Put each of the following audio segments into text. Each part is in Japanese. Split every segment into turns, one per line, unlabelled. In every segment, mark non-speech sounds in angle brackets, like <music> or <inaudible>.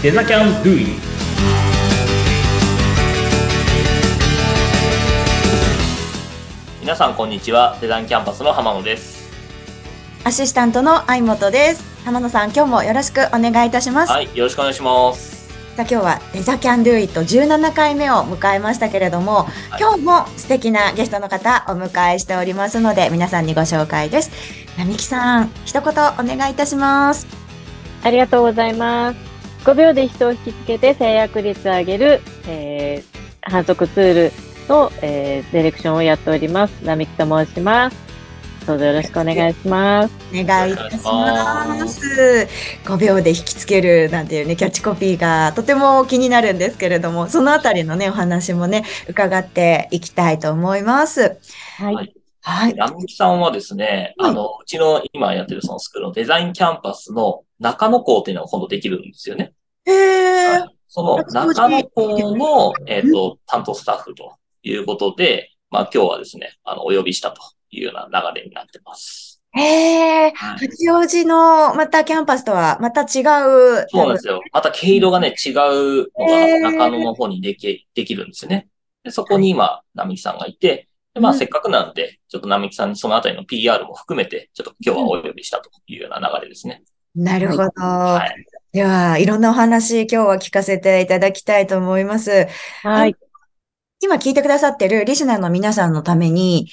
デザキャンドゥイ
皆さんこんにちはデザインキャンパスの浜野です
アシスタントの相本です。浜野さん、今日もよろしくお願いいたします。
はいよろしくお願いします
さあ今日はデザキャンドゥイット17回目を迎えましたけれども、
はい
今日も素敵なゲストの方お迎えしておりますので、皆さんにご紹介です。並木さん、一言お願いいたします。
ありがとうございます。5秒で人を引きつけて制約率を上げる、えー、反則ツールの、えー、ディレクションをやっております。並木と申します。どうぞよろしくお願いします。
お願いいたします。5秒で引きつけるなんていうね、キャッチコピーがとても気になるんですけれども、そのあたりのね、お話もね、伺っていきたいと思います。
はい。
はい
はい。
並木さんはですね、
はい
あの、うちの今やってるそのスクールのデザインキャンパスの中野校っていうのが今度できるんですよね。
へ
その中野校の、えっ、と、担当スタッフということで、まあ今日はですね、あの、お呼びしたというような流れになってます。
へえ、
はい
八王子のまたキャンパスとはまた違う。
そうなんですよ。また毛色がね、違うのが中野の方にでき、できるんですよね。で、そこに今、並木さんがいて、で、まあ
うん
せっかくなんで、ちょっと並木さんにそのあたりの PR も含めて、ちょっと今日はお呼びしたというような流れですね。
なるほど。
はい。
では、いろんなお話今日は聞かせていただきたいと思います。
はい。
今聞いてくださってるリスナーの皆さんのために、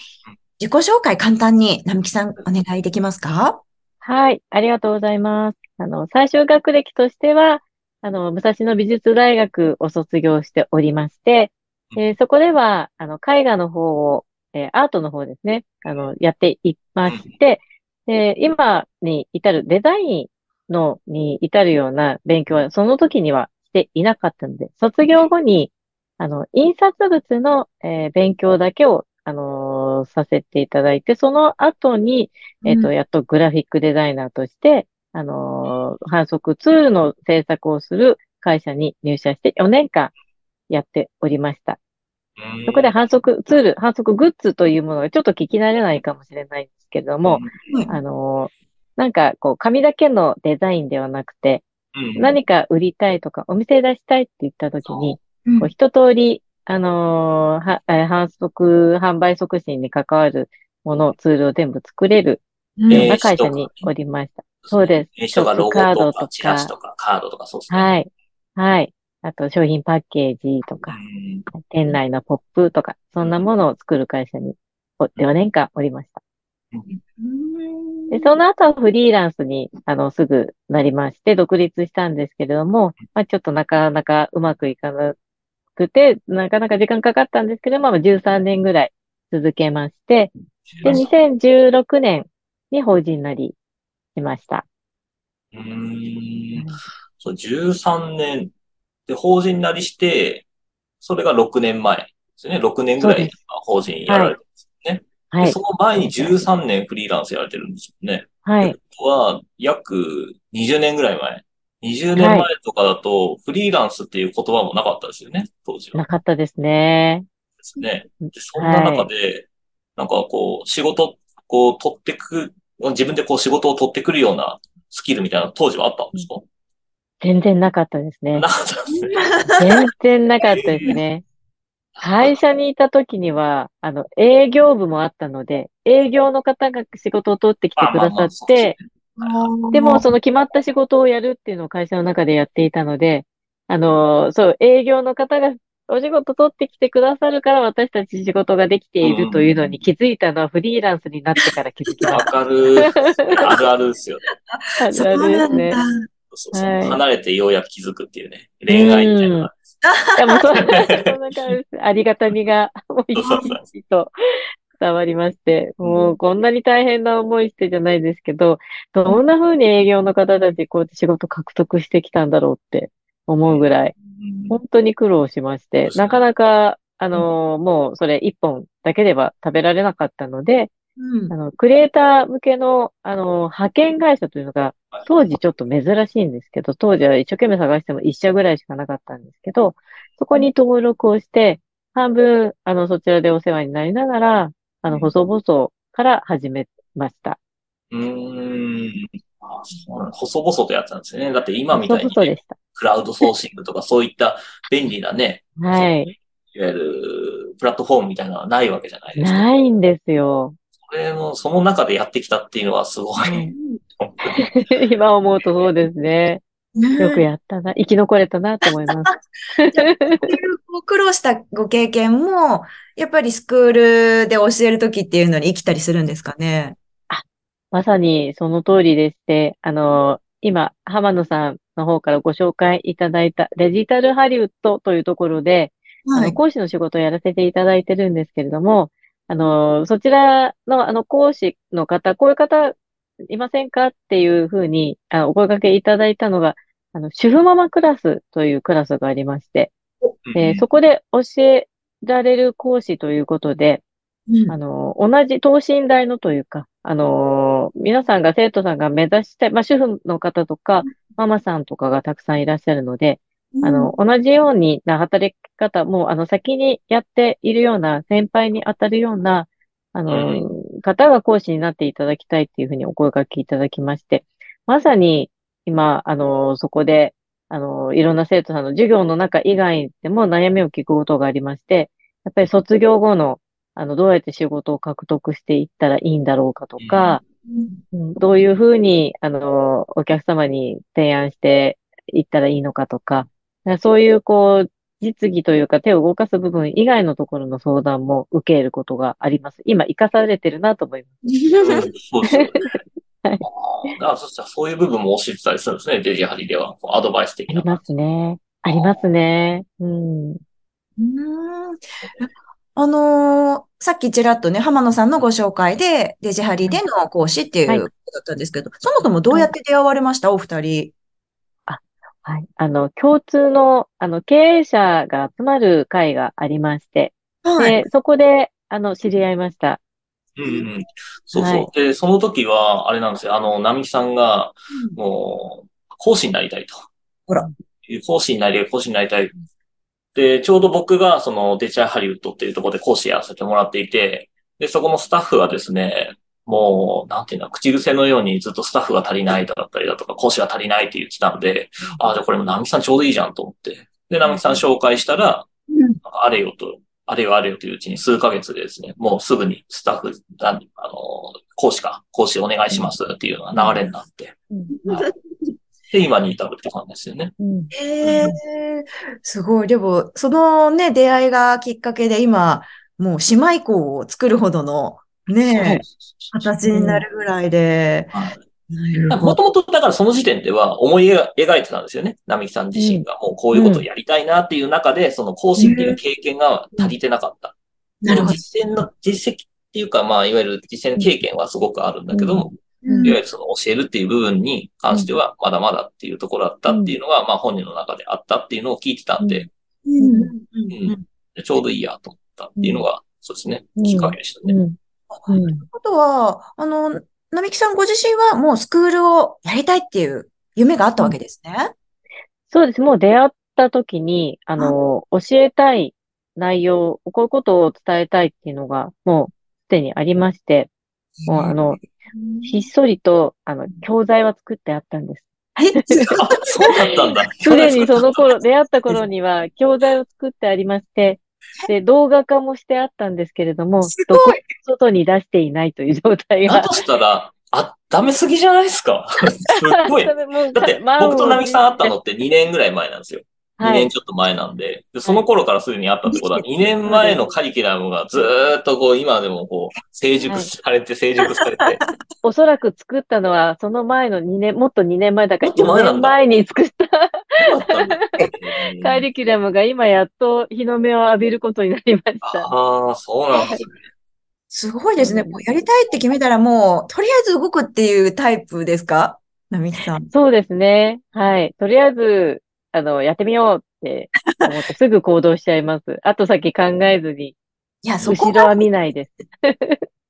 自己紹介簡単に、並木さんお願いできますか？
はい。ありがとうございます。あの、最終学歴としては、あの、武蔵野美術大学を卒業しておりまして、えーそこでは、あの、絵画の方を、えーアートの方ですね、あの、やっていまして、で今に至るデザインのに至るような勉強はその時にはしていなかったので、卒業後に、あの、印刷物の、えー勉強だけを、あのーさせていただいて、その後に、えっと、やっとグラフィックデザイナーとして、あのー反則ツールの制作をする会社に入社して4年間やっておりました。そこで反則ツール、反則グッズというものがちょっと聞き慣れないかもしれないんですけれども、
うん。
あのーなんかこう紙だけのデザインではなくて、
うん、
何か売りたいとかお店出したいって言った時に、
うん。
こう一通り、あのーは、えー反則、販売促進に関わるもの、ツールを全部作れる
うん。
よう
えー
な会社におりました。そうです。
名刺とかロゴ
ショップカードとか。
とか、チラシとか、カードとか、そうですね。
はい。はい。あと、商品パッケージと
う
か、
ん。
店内のポップとか、そんなものを作る会社に、お4年間おりました。で、その後はフリーランスに、あの、すぐなりまして、独立したんですけれども、まあ、ちょっとなかなかうまくいかなくて、なかなか時間かかったんですけど、まあ、13年ぐらい続けまして、で、2016年に法人なりしました。
うーん。そう、13年で法人なりして、それが6年前ですね。6年ぐらい法人やられて。
はい
でそ。の前に13年フリーランスやられてるんですよね。
はい。
とは、約20年ぐらい前。20年前とかだと、フリーランスっていう言葉もなかったですよね、当時は。
なかったですね。
ですね。で、そんな中で、なんかこう、仕事、こう、取ってく、自分でこう仕事を取ってくるようなスキルみたいなの当時はあったんですか、
全然なかったですね
な。かったんですね。
全然なかったですね。<laughs> 会社にいた時には、あの、営業部もあったので、営業の方が仕事を取ってきてくださって、でもその決まった仕事をやるっていうのを会社の中でやっていたので、あの、そう、営業の方がお仕事取ってきてくださるから私たち仕事ができているというのに気づいたのはフリーランスになってから気づきま
わ
し
かる。あるあるですよね。
た。<laughs> あ
そう
るあるですね。
だ。
そうそう
はい
離れてようやく気づくっていうね。恋愛みたいな。
いや、もうそ。ありがたみが、もう、いちいちと伝わりまして、もう、こんなに大変な思いしてじゃないですけど、どんな風に営業の方たちこうやって仕事獲得してきたんだろうって思うぐらい、
うん
本当に苦労しましてなかなか、あのーもう、それ一本だけでは食べられなかったので、
うん
あの、クリエイター向けの、あのー派遣会社というのが
はい、
当時ちょっと珍しいんですけど、当時は一生懸命探しても一社ぐらいしかなかったんですけど、そこに登録をして、半分、あの、そちらでお世話になりながら、あの、細々から始めました。
うーん。あそうなん細々とやってたんですね。だって今みたいに、ね。クラウドソーシングとかそういった便利なね、
はい。
いわゆるプラットフォームみたいなのはないわけじゃないですか。
ないんですよ。
それも、その中でやってきたっていうのはすごい。<laughs>
今思うとそうですね。よく
や
やったな。生き残れたなと思います。<laughs>
苦労したご経験も、やっぱりスクールで教えるときっていうのに生きたりするんですかね？
まさにその通りでして、あの、今、浜野さんの方からご紹介いただいたデジタルハリウッドというところで、あの、
はい。
講師の仕事をやらせていただいてるんですけれども、あの、そちらの、あの、講師の方、こういう方いませんかっていうふうに、あの、お声掛けいただいたのが、あの、主婦ママクラスというクラスがありまして、えーそこで教えられる講師ということで、
うん。
あの、同じ等身大のというか、あの、皆さんが、生徒さんが目指したい、まあ、主婦の方とか、ママさんとかがたくさんいらっしゃるので、あの、同じようにな働き方も、あの、先にやっているような、先輩に当たるような、あの、方が講師になっていただきたいっていうふうにお声掛けいただきまして、まさに今、あの、そこで、あの、いろんな生徒さんの授業の中以外でも悩みを聞くことがありまして、やっぱり卒業後の、あの、どうやって仕事を獲得していったらいいんだろうかとか、うん。どういうふうに、あの、お客様に提案していったらいいのかとか、そういう、こう、実技というか手を動かす部分以外のところの相談も受けることがあります。今、活かされてるなと思います。
うんそうですよね。
は <laughs> い
そしたらそういう部分も教えてたりするんですね、デジハリでは。アドバイス的な。
ありますね。ありますね。うん。
うーんあのーさっきちらっとね、浜野さんのご紹介で、デジハリでの講師っていう
はい
ことだったんですけど、そもそもどうやって出会われました？お二人。
はい。あの、共通の、あの、経営者が集まる会がありまして、
はい。
で、そこで、あの、知り合いました。
うんうん。そうそう。
はい
で、その時は、あれなんですよ。あの、並木さんが、もう、講師になりたいと。
ほら。
講師になりたい、講師になりたい。で、ちょうど僕が、その、デジタルハリウッドっていうところで講師やらせてもらっていて、で、そこのスタッフはですね、もう、なんていうの、口癖のようにずっとスタッフが足りないだったりだとか、講師が足りないって言ってたので、ああ、じゃあこれも並木さんちょうどいいじゃんと思って。で、並木さん紹介したら、
うん
あれよと、あれよあれよといううちに数ヶ月でですね、もうすぐにスタッフ、あの、講師か、講師お願いしますっていうのが流れになって、はいで、今に至るって感じですよね。
うん。
へえ、すごい。でも、そのね、出会いがきっかけで今、もう姉妹校を作るほどのね、形になるぐらいで。
もともと、だからその時点では思い描いてたんですよね。並木さん自身が。もうこういうことをやりたいなっていう中で、その講師っていう経験が足りてなかった。
なるほど。
実践の、実績っていうか、まあ、いわゆる実践経験はすごくあるんだけども、
うん。
いわゆるその教えるっていう部分に関しては、まだまだっていうところだったっていうのが、まあ本人の中であったっていうのを聞いてたんで、
うん。
ちょうどいいやと思ったっていうのが、そうですね、
うん
きっかけでしたね。
うん。うん。
ということは、あの、並木さんご自身はもうスクールをやりたいっていう夢があったわけですね。
そうです。もう出会った時に、あの、教えたい内容、こういうことを伝えたいっていうのが、もうすでにありまして、もうあの、ひっそりと、あの、教材は作ってあったんです。
え、
あ、<laughs> <laughs> そうだったんだ。
すでにその頃、出会った頃には教材を作ってありまして、で、動画化もしてあったんですけれども、
すごい
どこも外に出していないという状態が。
だとしたら、あ、ダメすぎじゃないですか？<laughs> すっごい。だって、僕と並木さん会ったのって2年ぐらい前なんですよ。2
はい。
年ちょっと前なんで、でその頃からすでにあったってことは、2年前のカリキュラムがずーっとこう、今でもこう、成熟されて、成熟されて、<laughs>
おそらく作ったのは、その前の2年、もっと2年前だから、4
もっと前なんだ
年前に作った
そうだったんだ <laughs>
カリキュラムが今やっと日の目を浴びることになりました。
ああ、そうなんですね。
すごいですね。もうやりたいって決めたらもう、とりあえず動くっていうタイプですか？並木さん。
そうですね。はい。とりあえず、あの、やってみようって思ってすぐ行動しちゃいます。後先考えずに、
いや、そこ
後ろは見ないです。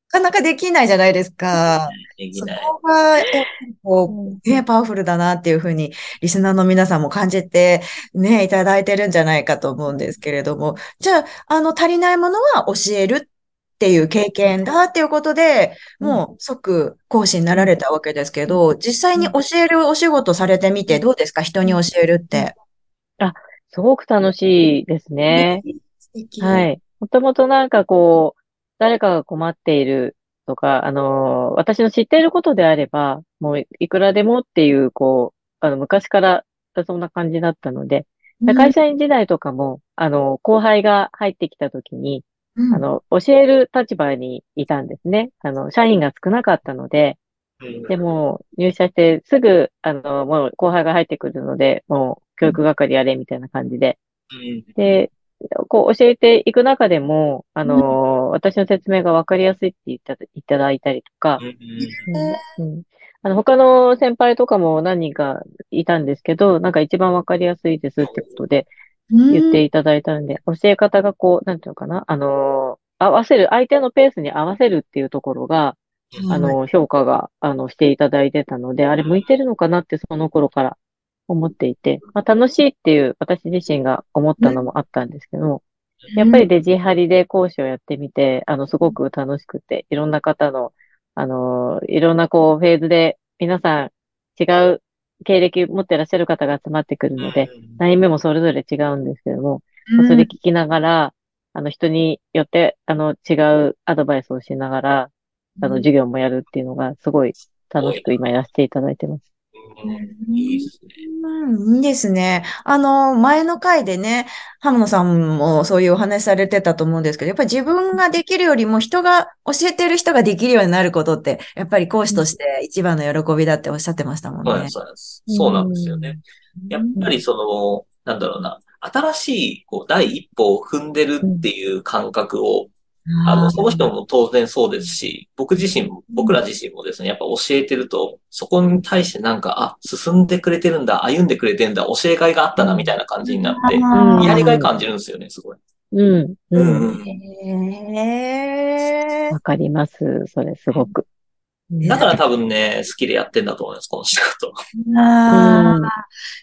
かなかできないじゃないですか。そ
できない。
こが、やっぱりこう、ね、パワフルだなっていうふうに、リスナーの皆さんも感じて、ね、いただいてるんじゃないかと思うんですけれども、じゃあ、あの、足りないものは教えるっていう経験だっていうことで、もう即講師になられたわけですけど、実際に教えるお仕事されてみてどうですか？人に教えるって。
すごく楽しいですね。
素敵。
はい。もともとなんかこう、誰かが困っているとか、あの、私の知っていることであれば、もういくらでもっていう、こう、あの、昔からそんな感じだったので、
うん。
会社員時代とかも、あの、後輩が入ってきた時に、
うん。
あの、教える立場にいたんですね。あの、社員が少なかったので、でも、入社してすぐ、あの、もう後輩が入ってくるので、もう教育係やれみたいな感じで。
うん。
で、こう教えていく中でも、あの、私の説明がわかりやすいって言ったいただいたりとか、
うん
うんうん。あの、他の先輩とかも何人かいたんですけど、なんか一番わかりやすいですってことで言っていただいたんで、教え方がこう、なんていうのかな、あの、合わせる、相手のペースに合わせるっていうところが、
うん
あの、評価が、あの、していただいてたので、あれ向いてるのかなってその頃から思っていて、まあ、楽しいっていう私自身が思ったのもあったんですけど、やっぱりデジハリで講師をやってみて、あの、すごく楽しくて、いろんな方の、あの、いろんなこう、フェーズで、皆さん違う経歴持ってらっしゃる方が集まってくるので、悩みもそれぞれ違うんですけども、まあそれ聞きながら、あの、人によって、あの、違うアドバイスをしながら、あの、授業もやるっていうのが、すごい楽しく今やらせていただいてます。
うんいいですね。
うん、いいですね。あの、前の回でね、浜野さんもそういうお話されてたと思うんですけど、やっぱり自分ができるよりも人が、教えてる人ができるようになることって、やっぱり講師として一番の喜びだっておっしゃってましたもんね
そうなんです。。そうです。そうなんですよね。やっぱりその、なんだろうな、新しいこう第一歩を踏んでるっていう感覚を、あの、その人も当然そうですし、僕自身も、僕ら自身もですね、やっぱ教えてると、そこに対してなんか、あ、進んでくれてるんだ、歩んでくれてるんだ、教えがいがあったな、みたいな感じになって、やりがい感じるんですよね、すごい。
うん、
う
うん。
ん。
へー
わかります。それ、すごく。
だから多分ね、好きでやってんだと思います、この仕事。
あー
うん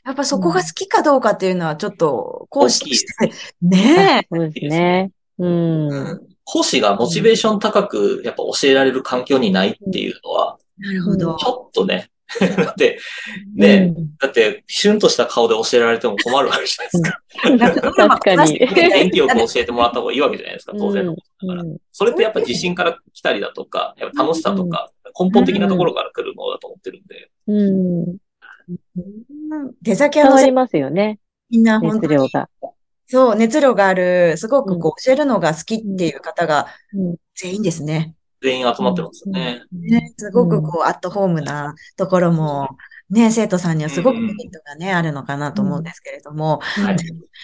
やっぱそこが好きかどうかっていうのはちょっと講師として、ね
そうですね。うん。
講師がモチベーション高く、やっぱ教えられる環境にないっていうのは、
え。なるほど
ち。ょっとね、だって、ね、
うん
だって、シュンとした顔で教えられても困るわけじゃないですか。
確かに。
元気よく教えてもらった方がいいわけじゃないですか、当然のことだから。
うん
それってやっぱ自信から来たりだとか、やっぱ楽しさとか、根本的なところから来るものだと思ってるんで。
うん。
うん出先は
変わりますよね。
みんな本当に、
熱量が。
そう、熱量がある、すごくこう教えるのが好きっていう方が
うん。
全員ですね。
全員集まってますよね。
ね、すごくこう、アットホームなところも、ね、生徒さんにはすごくメリットがね、あるのかなと思うんですけれども、
はい。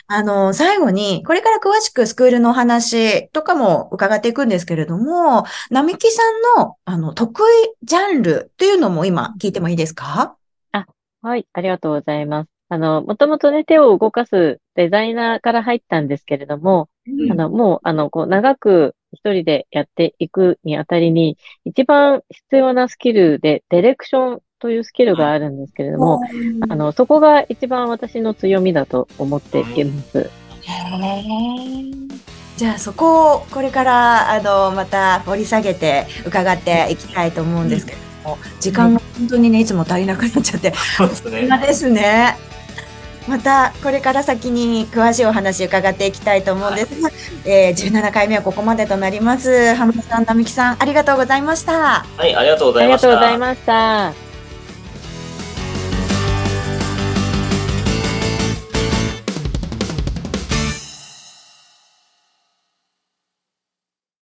あの、最後に、これから詳しくスクールのお話とかも伺っていくんですけれども、並木さんの、あの、得意ジャンルっていうのも今聞いてもいいですか？
はい、ありがとうございます。あの、もともとね、手を動かすデザイナーから入ったんですけれども、
うん。
あの、もう、あの、こう、長く一人でやっていくにあたりに、一番必要なスキルで、ディレクションというスキルがあるんですけれども、あの、そこが一番私の強みだと思っています。
じゃあそこをこれからあのまた掘り下げて伺っていきたいと思うんですけれども、時間が本当にねいつも足りなくなっちゃって
そう
ですね。<laughs> またこれから先に詳しいお話伺っていきたいと思うんですが、えー17回目はここまでとなります。浜田さん、並木さん、ありがとうございました。
はい、ありがとうご
ありが
ざいました。
とうございました。